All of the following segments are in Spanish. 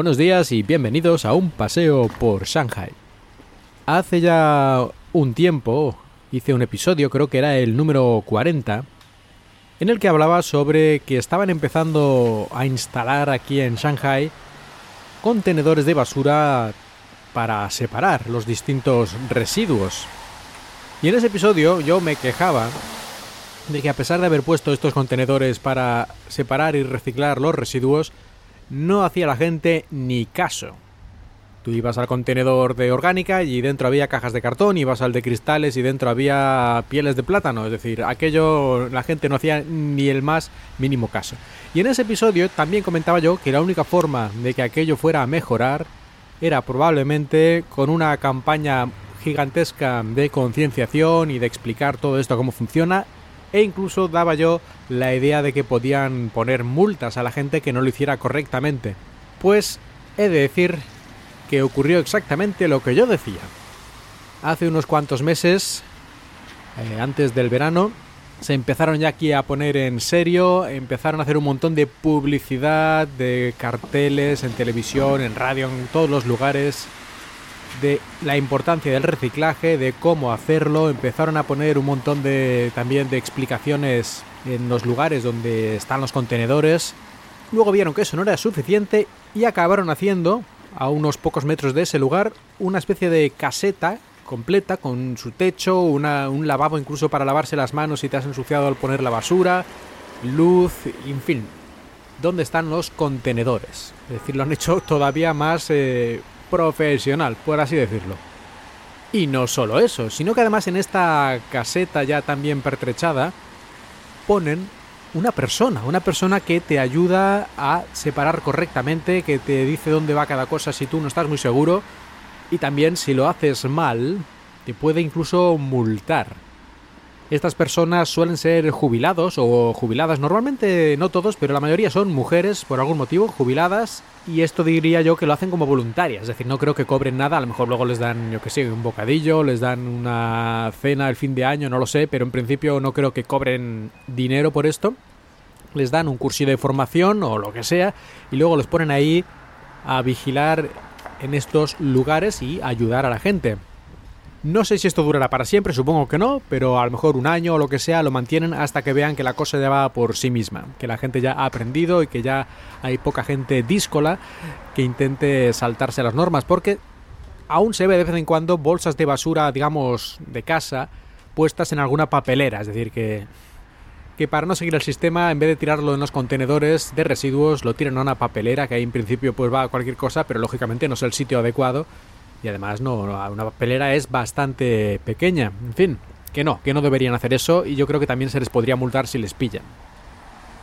Buenos días y bienvenidos a un paseo por Shanghai. Hace ya un tiempo hice un episodio, creo que era el número 40, en el que hablaba sobre que estaban empezando a instalar aquí en Shanghai contenedores de basura para separar los distintos residuos. Y en ese episodio yo me quejaba de que a pesar de haber puesto estos contenedores para separar y reciclar los residuos, no hacía la gente ni caso. Tú ibas al contenedor de orgánica y dentro había cajas de cartón, ibas al de cristales y dentro había pieles de plátano, es decir, aquello la gente no hacía ni el más mínimo caso. Y en ese episodio también comentaba yo que la única forma de que aquello fuera a mejorar era probablemente con una campaña gigantesca de concienciación y de explicar todo esto cómo funciona e incluso daba yo la idea de que podían poner multas a la gente que no lo hiciera correctamente. Pues he de decir que ocurrió exactamente lo que yo decía. Hace unos cuantos meses, eh, antes del verano, se empezaron ya aquí a poner en serio, empezaron a hacer un montón de publicidad, de carteles en televisión, en radio, en todos los lugares, de la importancia del reciclaje, de cómo hacerlo, empezaron a poner un montón de también de explicaciones en los lugares donde están los contenedores. Luego vieron que eso no era suficiente y acabaron haciendo, a unos pocos metros de ese lugar, una especie de caseta completa con su techo, un lavabo incluso para lavarse las manos si te has ensuciado al poner la basura, luz, en fin. ¿Dónde están los contenedores? Es decir, lo han hecho todavía más eh, profesional, por así decirlo. Y no solo eso, sino que además en esta caseta ya también pertrechada ponen una persona, una persona que te ayuda a separar correctamente, que te dice dónde va cada cosa si tú no estás muy seguro y también si lo haces mal, te puede incluso multar. Estas personas suelen ser jubilados o jubiladas, normalmente no todos, pero la mayoría son mujeres por algún motivo, jubiladas, y esto diría yo que lo hacen como voluntarias, es decir, no creo que cobren nada, a lo mejor luego les dan, yo que sé, un bocadillo, les dan una cena el fin de año, no lo sé, pero en principio no creo que cobren dinero por esto. Les dan un curso de formación o lo que sea, y luego los ponen ahí a vigilar en estos lugares y ayudar a la gente. No sé si esto durará para siempre, supongo que no, pero a lo mejor un año o lo que sea lo mantienen hasta que vean que la cosa ya va por sí misma, que la gente ya ha aprendido y que ya hay poca gente díscola que intente saltarse las normas, porque aún se ve de vez en cuando bolsas de basura, digamos, de casa, puestas en alguna papelera, es decir, que que para no seguir el sistema, en vez de tirarlo en los contenedores de residuos, lo tiran a una papelera, que ahí en principio pues va a cualquier cosa, pero lógicamente no es el sitio adecuado y además no, una papelera es bastante pequeña. En fin, que no, que no deberían hacer eso y yo creo que también se les podría multar si les pillan.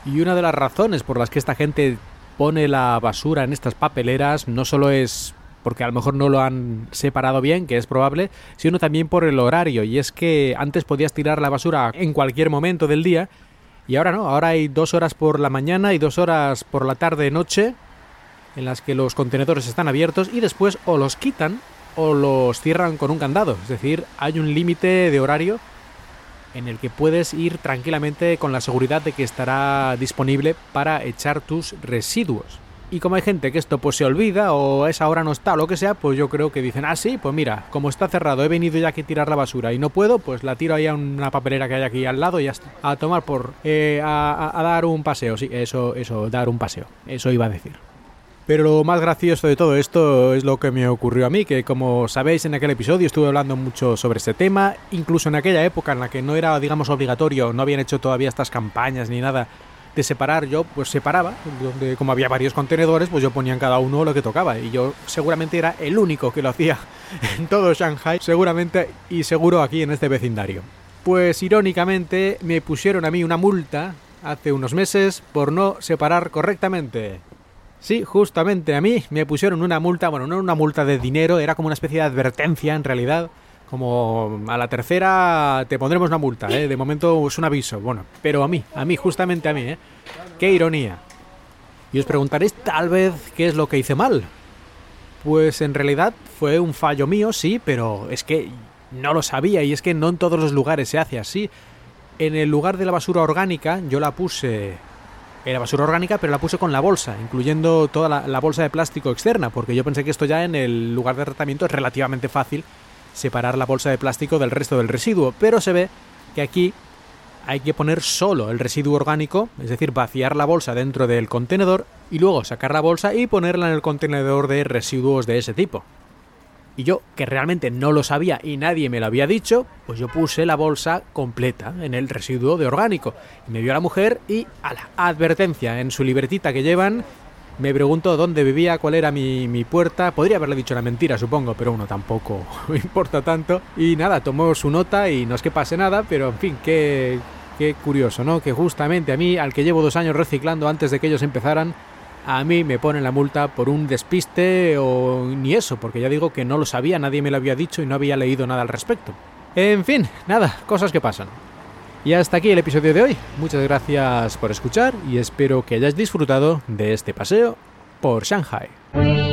Y una de las razones por las que esta gente pone la basura en estas papeleras no solo es porque a lo mejor no lo han separado bien, que es probable, sino también por el horario. Y es que antes podías tirar la basura en cualquier momento del día y ahora no, ahora hay dos horas por la mañana y dos horas por la tarde-noche en las que los contenedores están abiertos y después o los quitan o los cierran con un candado. Es decir, hay un límite de horario en el que puedes ir tranquilamente con la seguridad de que estará disponible para echar tus residuos. Y como hay gente que esto pues se olvida o esa hora no está o lo que sea, pues yo creo que dicen, ah sí, pues mira, como está cerrado, he venido ya a tirar la basura y no puedo, pues la tiro ahí a una papelera que hay aquí al lado y ya está. A tomar por... Eh, a dar un paseo, sí, eso, eso, dar un paseo. Eso iba a decir. Pero lo más gracioso de todo esto es lo que me ocurrió a mí, que como sabéis en aquel episodio estuve hablando mucho sobre este tema, incluso en aquella época en la que no era, digamos, obligatorio, no habían hecho todavía estas campañas ni nada de separar, yo pues separaba, donde como había varios contenedores, pues yo ponía en cada uno lo que tocaba, y yo seguramente era el único que lo hacía en todo Shanghai, seguramente y seguro aquí en este vecindario. Pues irónicamente me pusieron a mí una multa hace unos meses por no separar correctamente. Sí, justamente a mí me pusieron una multa, bueno, no una multa de dinero, era como una especie de advertencia en realidad. Como a la tercera te pondremos una multa, ¿eh? De momento es un aviso. Bueno, pero a mí, a mí, justamente a mí, ¿eh? Qué ironía. Y os preguntaréis tal vez qué es lo que hice mal. Pues en realidad fue un fallo mío, sí, pero es que no lo sabía y es que no en todos los lugares se hace así. En el lugar de la basura orgánica yo la puse era basura orgánica, pero la puse con la bolsa, incluyendo toda la, la, bolsa de plástico externa, porque yo pensé que esto ya en el lugar de tratamiento es relativamente fácil separar la bolsa de plástico del resto del residuo, pero se ve que aquí hay que poner solo el residuo orgánico, es decir, vaciar la bolsa dentro del contenedor y luego sacar la bolsa y ponerla en el contenedor de residuos de ese tipo. Y yo, que realmente no lo sabía y nadie me lo había dicho, pues yo puse la bolsa completa en el residuo de orgánico. Y me vio la mujer y a la advertencia en su libretita que llevan, me preguntó dónde vivía, cuál era mi, mi, puerta. Podría haberle dicho la mentira, supongo, pero uno tampoco importa tanto. Y nada, tomó su nota y no es que pase nada, pero en fin, qué, qué curioso, ¿no? Que justamente a mí, al que llevo dos años reciclando antes de que ellos empezaran, a mí me ponen la multa por un despiste o ni eso, porque ya digo que no lo sabía, nadie me lo había dicho y no había leído nada al respecto. En fin, nada, cosas que pasan. Y hasta aquí el episodio de hoy. Muchas gracias por escuchar y espero que hayáis disfrutado de este paseo por Shanghai.